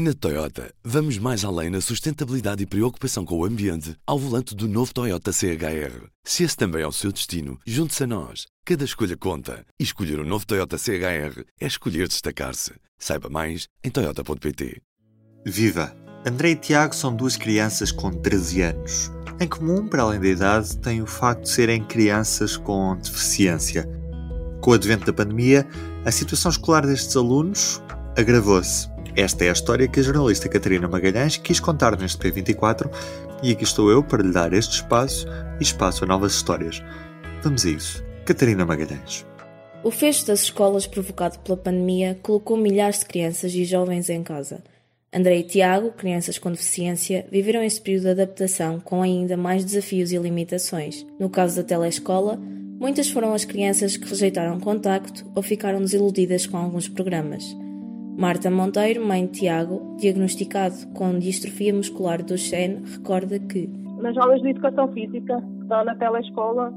Na Toyota, vamos mais além na sustentabilidade e preocupação com o ambiente ao volante do novo Toyota CHR. Se esse também é o seu destino, junte-se a nós. Cada escolha conta. E escolher o um novo Toyota CHR é escolher destacar-se. Saiba mais em Toyota.pt. Viva! André e Tiago são duas crianças com 13 anos. Em comum, para além da idade, têm o facto de serem crianças com deficiência. Com o advento da pandemia, a situação escolar destes alunos agravou-se. Esta é a história que a jornalista Catarina Magalhães quis contar neste P24 e aqui estou eu para lhe dar este espaço e espaço a novas histórias. Vamos a isso. Catarina Magalhães. O fecho das escolas provocado pela pandemia colocou milhares de crianças e jovens em casa. André e Tiago, crianças com deficiência, viveram este período de adaptação com ainda mais desafios e limitações. No caso da telescola, muitas foram as crianças que rejeitaram contacto ou ficaram desiludidas com alguns programas. Marta Monteiro, mãe de Tiago, diagnosticado com distrofia muscular do Shen, recorda que nas aulas de educação física, estão na telescola,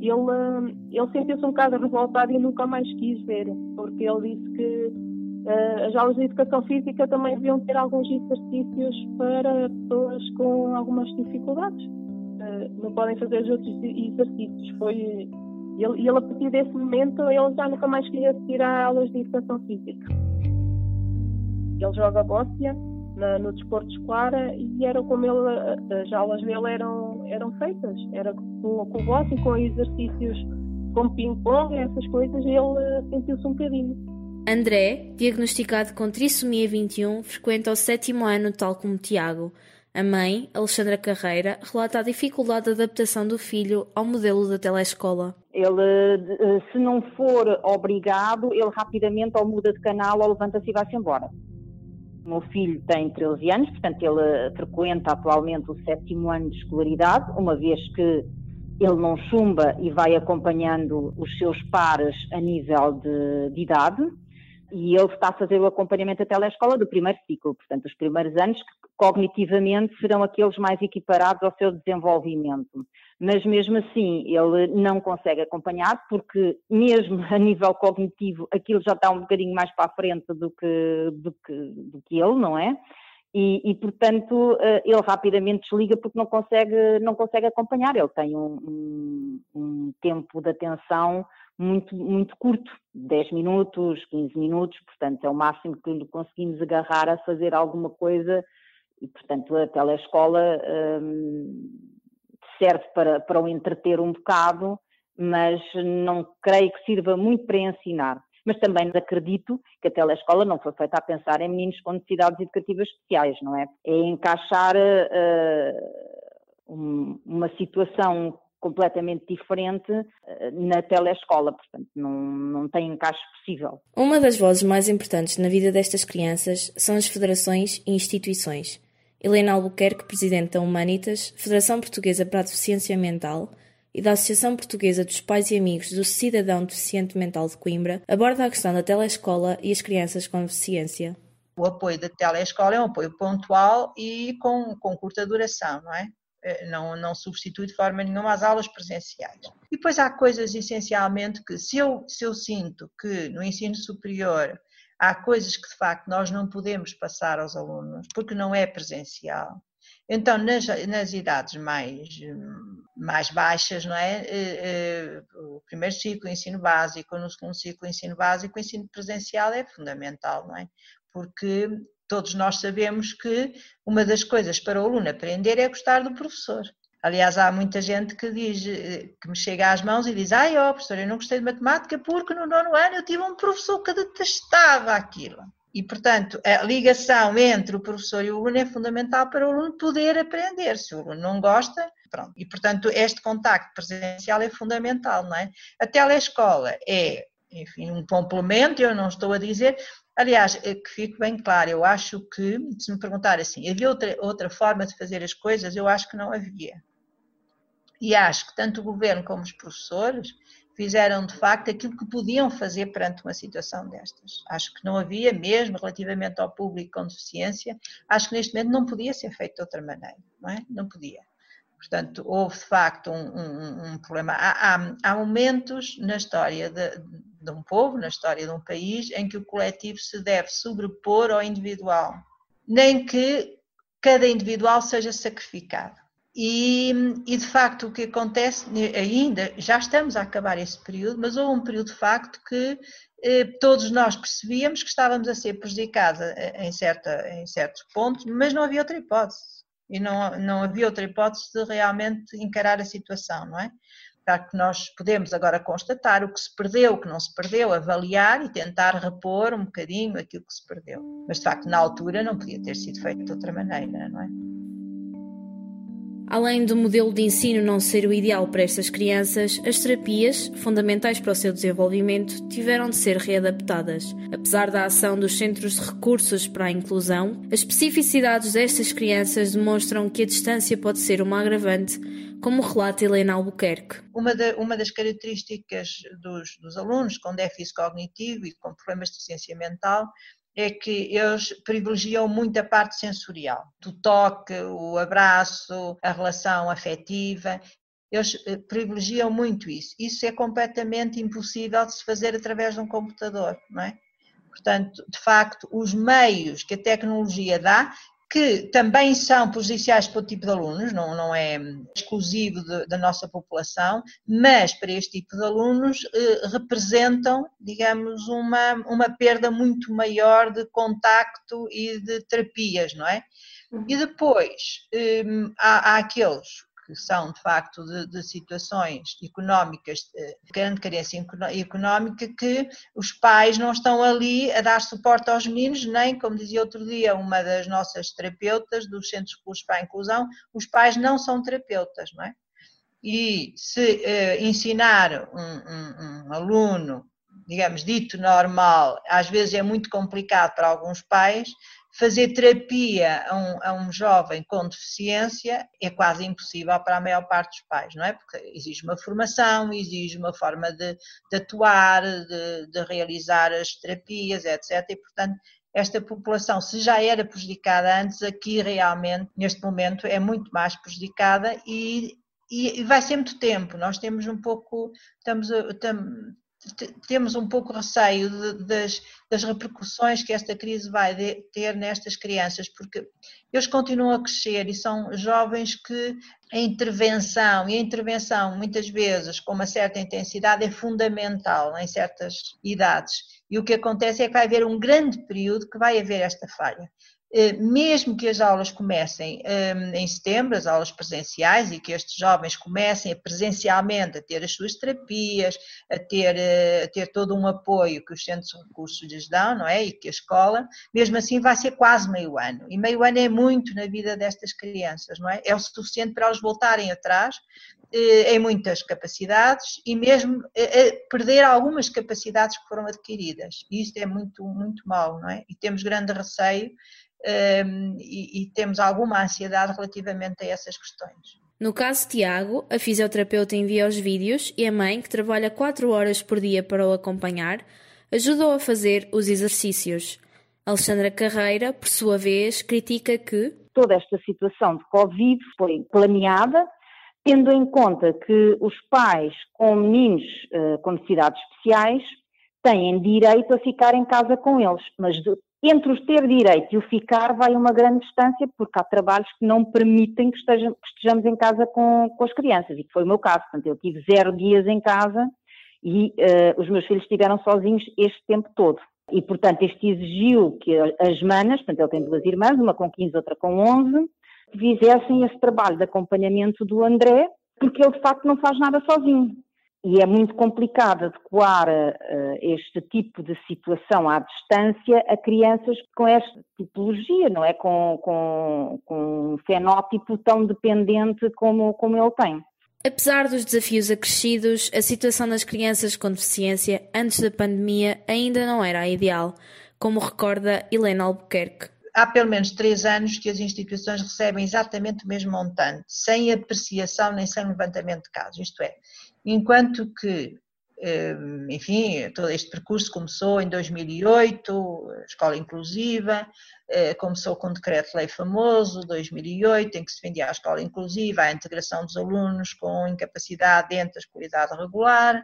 ele, ele sentiu-se um bocado revoltado e nunca mais quis ver, porque ele disse que uh, as aulas de educação física também deviam ter alguns exercícios para pessoas com algumas dificuldades. Uh, não podem fazer os outros exercícios. Foi ele, ele, a partir desse momento, ele já nunca mais queria a aulas de educação física. Ele joga bóssia no desporto escolar e era como ele, as aulas dele eram, eram feitas. Era com, com bóssia, com exercícios como ping-pong, essas coisas, e ele sentiu-se um bocadinho. André, diagnosticado com trissomia 21, frequenta o sétimo ano, tal como Tiago. A mãe, Alexandra Carreira, relata a dificuldade de adaptação do filho ao modelo da telescola. Ele, eh, se não for obrigado, ele rapidamente ou muda de canal ou levanta-se e vai-se embora. Meu filho tem 13 anos, portanto, ele frequenta atualmente o sétimo ano de escolaridade, uma vez que ele não chumba e vai acompanhando os seus pares a nível de, de idade e ele está a fazer o acompanhamento da telescola do primeiro ciclo, portanto, os primeiros anos que cognitivamente serão aqueles mais equiparados ao seu desenvolvimento. Mas mesmo assim, ele não consegue acompanhar, porque mesmo a nível cognitivo, aquilo já está um bocadinho mais para a frente do que, do que, do que ele, não é? E, e, portanto eh, ele rapidamente desliga porque não consegue, não consegue acompanhar. Ele tem um, um, um tempo de atenção muito, muito curto, 10 minutos, 15 minutos, portanto é o máximo que conseguimos agarrar a fazer alguma coisa e, portanto, a telescola hum, serve para, para o entreter um bocado, mas não creio que sirva muito para ensinar. Mas também acredito que a telescola não foi feita a pensar em meninos com necessidades educativas especiais, não é? É encaixar uh, um, uma situação completamente diferente eh, na telescola, portanto não, não tem encaixe possível. Uma das vozes mais importantes na vida destas crianças são as federações e instituições. Helena Albuquerque, presidente da Humanitas, Federação Portuguesa para a Deficiência Mental, e da Associação Portuguesa dos Pais e Amigos do Cidadão Deficiente Mental de Coimbra, aborda a questão da telescola e as crianças com deficiência. O apoio da telescola é um apoio pontual e com, com curta duração, não é? Eh, não, não substitui de forma nenhuma as aulas presenciais. E depois há coisas essencialmente que, se eu, se eu sinto que no ensino superior há coisas que de facto nós não podemos passar aos alunos porque não é presencial, então, nas, nas, idades mais, mais baixas, não é? Eh, eh, o primeiro ciclo, ensino básico, no segundo ciclo, ensino básico, o ensino presencial é fundamental, não é? Porque todos nós sabemos que uma das coisas para o aluno aprender é gostar do professor. Aliás, há muita gente que diz, que me chega às mãos e diz: Ai, ó, oh, professor, eu não gostei de matemática porque no nono ano eu tive um professor que detestava aquilo. E, portanto, a ligação entre o professor e o aluno é fundamental para o aluno poder aprender. Se o aluno não gosta, pronto. E, portanto, este contacto presencial é fundamental, não é? A telescola é, enfim, um complemento, eu não estou a dizer, Aliás, é que fique bem claro, eu acho que, se me perguntar assim, havia outra, outra forma de fazer as coisas, eu acho que não havia. E acho que tanto o governo como os professores fizeram de facto aquilo que podiam fazer perante uma situação destas. Acho que não havia, mesmo relativamente ao público com deficiência, acho que neste momento não podia ser feito de outra maneira, não é? Não podia. Portanto, houve de facto um, um, um problema. Há, há, há, momentos na história de, de, um povo, na história de um país, em que o coletivo se deve sobrepor ao individual. nem que cada individual seja sacrificado. E, e, de facto o que acontece ainda, já estamos a acabar esse período, mas houve um período de facto que eh, todos nós percebíamos que estávamos a ser prejudicados eh, em, certa, em certos pontos, mas não havia outra hipótese. E não, não havia outra hipótese de realmente encarar a situação, não é? Claro que nós podemos agora constatar o que se perdeu, o que não se perdeu, avaliar e tentar repor um bocadinho aquilo que se perdeu. Mas de facto, na altura, não podia ter sido feito de outra maneira, não é? Além do modelo de ensino não ser o ideal para estas crianças, as terapias, fundamentais para o seu desenvolvimento, tiveram de ser readaptadas. Apesar da ação dos centros de recursos para a inclusão, as especificidades destas crianças demonstram que a distância pode ser uma agravante, como relata Helena Albuquerque. Uma, de, uma das características dos, dos alunos com déficit cognitivo e com problemas de ciência mental é que eles privilegiam muito a parte sensorial, do toque, o abraço, a relação afetiva. Eles eh, privilegiam muito isso. Isso é completamente impossível de se fazer através de um computador, não é? Portanto, de facto, os meios que a tecnologia dá que também são prejudiciais para o tipo de alunos, não, não é exclusivo de, da nossa população, mas para este tipo de alunos eh, representam, digamos, uma, uma perda muito maior de contacto e de terapias, não é? E depois eh, há, há aqueles são de facto de, de situações económicas, de eh, grande carência económica, que os pais não estão ali a dar suporte aos meninos, nem, como dizia outro dia uma das nossas terapeutas dos Centros de Cursos para a Inclusão, os pais não são terapeutas, não é? E se uh, ensinar um, um, um aluno digamos, dito normal, às vezes é muito complicado para alguns pais, fazer terapia a um, a um, jovem com deficiência é quase impossível para a maior parte dos pais, não é? Porque exige uma formação, exige uma forma de, de atuar, de, de, realizar as terapias, etc. E, portanto, esta população, se já era prejudicada antes, aqui realmente, neste momento, é muito mais prejudicada e, e vai ser muito tempo. Nós temos um pouco, estamos, estamos temos um pouco receio de, das, das, repercussões que esta crise vai de, ter nestas crianças, porque eles continuam a crescer e são jovens que a intervenção, e a intervenção muitas vezes com uma certa intensidade é fundamental em certas idades. E o que acontece é que vai haver um grande período que vai haver esta falha. Eh, mesmo que as aulas comecem ehm, em setembro, as aulas presenciais, e que estes jovens comecem presencialmente a ter as suas terapias, a ter, eh, a ter todo um apoio que os centros de recursos lhes dão, não é? E que a escola, mesmo assim vai ser quase meio ano. E meio ano é muito na vida destas crianças, não é? É o suficiente para elas voltarem atrás eh, em muitas capacidades e mesmo perder algumas capacidades que foram adquiridas. E isto é muito, muito mau, não é? E temos grande receio um, e, e temos alguma ansiedade relativamente a essas questões. No caso de Tiago, a fisioterapeuta envia os vídeos e a mãe, que trabalha 4 horas por dia para o acompanhar, ajudou a fazer os exercícios. Alexandra Carreira, por sua vez, critica que toda esta situação de Covid foi planeada, tendo em conta que os pais com meninos uh, com necessidades especiais têm direito a ficar em casa com eles, mas entre o ter direito e o ficar vai uma grande distância, porque há trabalhos que não permitem que, estejam, que estejamos em casa com, com, as crianças, e que foi o meu caso. Portanto, eu tive zero dias em casa e uh, os meus filhos estiveram sozinhos este tempo todo. E, portanto, este exigiu que as manas, portanto, ele tem duas irmãs, uma com 15, outra com 11, fizessem esse trabalho de acompanhamento do André, porque ele, de facto, não faz nada sozinho e é muito complicado adequar uh, este tipo de situação à distância a crianças com esta tipologia, não é? Com, com, com um fenótipo tão dependente como, como ele tem. Apesar dos desafios acrescidos, a situação das crianças com deficiência antes da pandemia ainda não era a ideal, como recorda Helena Albuquerque. Há pelo menos três anos que as instituições recebem exatamente o mesmo montante, sem apreciação nem sem levantamento de casos. Isto é, enquanto que, eh, enfim, todo este percurso começou em 2008, escola inclusiva, eh, começou com um decreto-lei famoso, 2008, em que se vendia a escola inclusiva, a integração dos alunos com incapacidade dentro da escolaridade regular,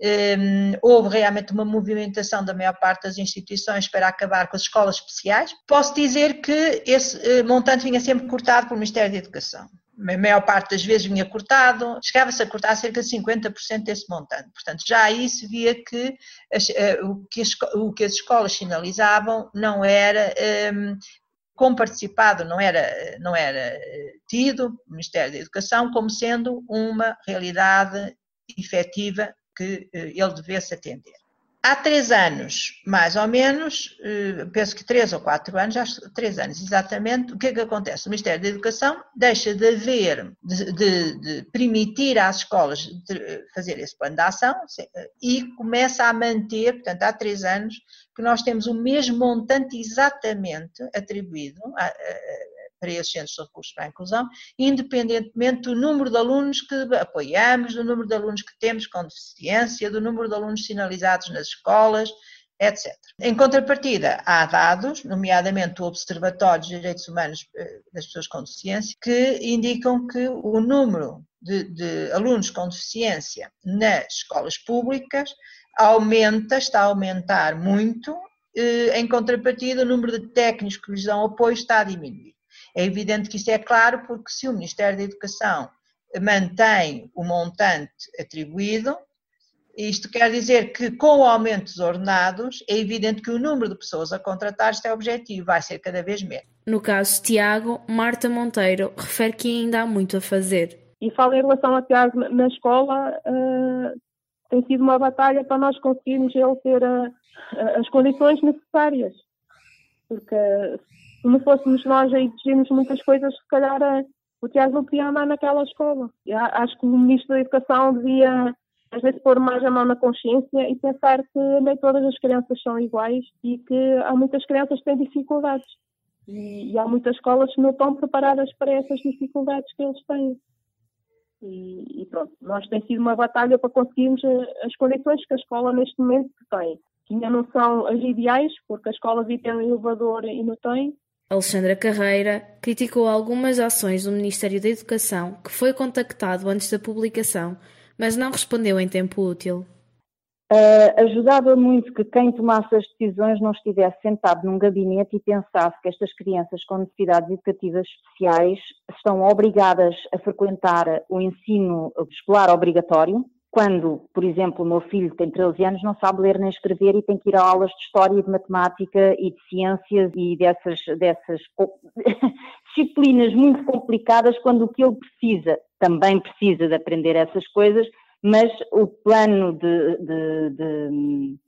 um, houve realmente uma movimentação da maior parte das instituições para acabar com as escolas especiais. Posso dizer que esse uh, montante vinha sempre cortado pelo Ministério da Educação. A maior parte das vezes vinha cortado, chegava-se a cortar cerca de 50% desse montante. Portanto, já aí se via que, as, uh, o, que as, o, que as, escolas sinalizavam não era um, comparticipado, não era, não era eh, tido, o Ministério da Educação, como sendo uma realidade efetiva que eh, ele devesse atender. Há três anos, mais ou menos, eh, penso que três ou quatro anos, já três anos exatamente, o que é que acontece? O Ministério da Educação deixa de haver, de, de, de permitir às escolas fazer esse plano de ação e começa a manter, portanto, há três anos, que nós temos o mesmo montante exatamente atribuído a, a, para esses centros de recursos para a inclusão, independentemente do número de alunos que apoiamos, do número de alunos que temos com deficiência, do número de alunos sinalizados nas escolas, etc. Em contrapartida, há dados, nomeadamente o Observatório dos Direitos Humanos eh, das Pessoas com Deficiência, que indicam que o número de, de alunos com deficiência nas escolas públicas aumenta, está a aumentar muito, eh, em contrapartida, o número de técnicos que lhes dão apoio está a diminuir. É evidente que isso é claro, porque se o Ministério da Educação mantém o montante atribuído, isto quer dizer que, com o aumento dos ordenados, é evidente que o número de pessoas a contratar está objetivo, vai ser cada vez menos. No caso de Tiago, Marta Monteiro refere que ainda há muito a fazer. E falo em relação a Tiago na escola, uh, tem sido uma batalha para nós conseguirmos ele ter a, a, as condições necessárias. Porque não fôssemos nós a exigirmos muitas coisas, se calhar a, o Tiago não podia andar naquela escola. Acho que o Ministro da Educação devia, às vezes, pôr mais a mão na consciência e pensar que nem todas as crianças são iguais e que há muitas crianças que têm dificuldades. E, e há muitas escolas que não estão preparadas para essas dificuldades que eles têm. E, e, pronto, nós tem sido uma batalha para conseguirmos eh, as condições que a escola neste momento tem. Que ainda não são as ideais, porque a escola vive um elevador e não tem. Alexandra Carreira criticou algumas ações do Ministério da Educação que foi contactado antes da publicação, mas não respondeu em tempo útil. Uh, ajudava muito que quem tomasse as decisões não estivesse sentado num gabinete e pensasse que estas crianças com necessidades educativas especiais estão obrigadas a frequentar o ensino escolar obrigatório, quando, por exemplo, o meu filho tem 13 anos, não sabe ler nem escrever e tem que ir a aulas de história e de matemática e de ciências e dessas, dessas disciplinas muito complicadas, quando o que ele precisa, também precisa de aprender essas coisas, mas o plano de, de, de,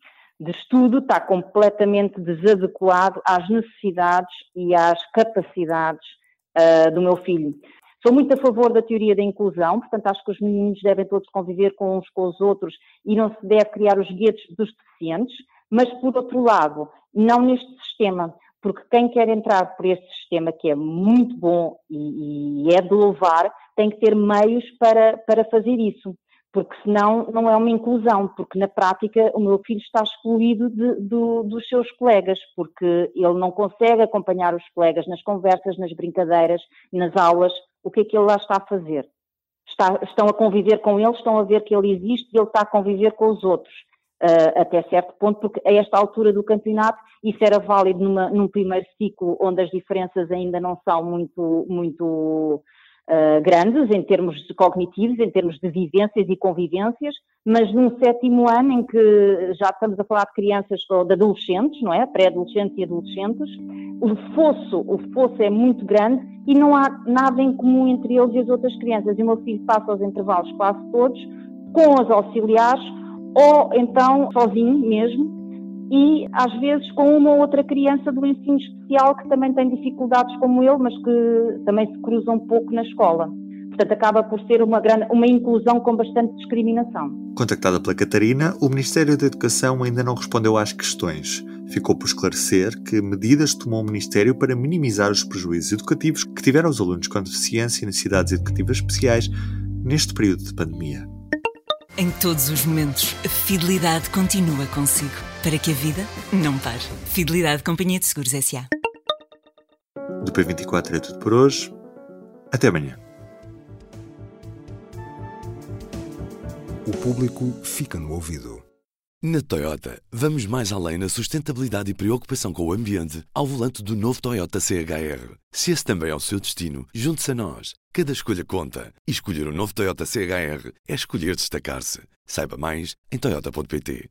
de estudo está completamente desadequado às necessidades e às capacidades uh, do meu filho. Sou muito a favor da teoria da inclusão, portanto acho que os meninos devem todos conviver com uns com os outros e não se deve criar os guetos dos deficientes, mas por outro lado, não neste sistema, porque quem quer entrar por este sistema, que é muito bom e, e é de louvar, tem que ter meios para, para fazer isso porque senão não é uma inclusão, porque na prática o meu filho está excluído de, do, dos seus colegas, porque ele não consegue acompanhar os colegas nas conversas, nas brincadeiras, nas aulas, o que é que ele lá está a fazer? Está, estão a conviver com ele, estão a ver que ele existe e ele está a conviver com os outros, uh, até certo ponto, porque a esta altura do campeonato isso era válido numa, num primeiro ciclo onde as diferenças ainda não são muito, muito uh, grandes em termos cognitivos, em termos de vivências e convivências, mas num sétimo ano em que já estamos a falar de crianças ou de adolescentes, não é? Pré-adolescentes e adolescentes, o fosso, o fosso é muito grande e não há nada em comum entre eles e as outras crianças. E o meu filho passa aos intervalos quase todos com as auxiliares ou então sozinho mesmo, e às vezes com uma ou outra criança do ensino especial que também tem dificuldades como ele, mas que também se cruza um pouco na escola. Portanto, acaba por ser uma, grande, uma inclusão com bastante discriminação. Contactada pela Catarina, o Ministério da Educação ainda não respondeu às questões. Ficou por esclarecer que medidas tomou o Ministério para minimizar os prejuízos educativos que tiveram os alunos com deficiência e necessidades educativas especiais neste período de pandemia. Em todos os momentos, a fidelidade continua consigo, para que a vida não pare. Fidelidade Companhia de Seguros S.A. Do P24 é tudo por hoje. Até amanhã. O público fica no ouvido. Na Toyota, vamos mais além na sustentabilidade e preocupação com o ambiente ao volante do novo Toyota CHR. Se esse também é o seu destino, junte-se a nós. Cada escolha conta. E escolher o um novo Toyota CHR é escolher destacar-se. Saiba mais em Toyota.pt.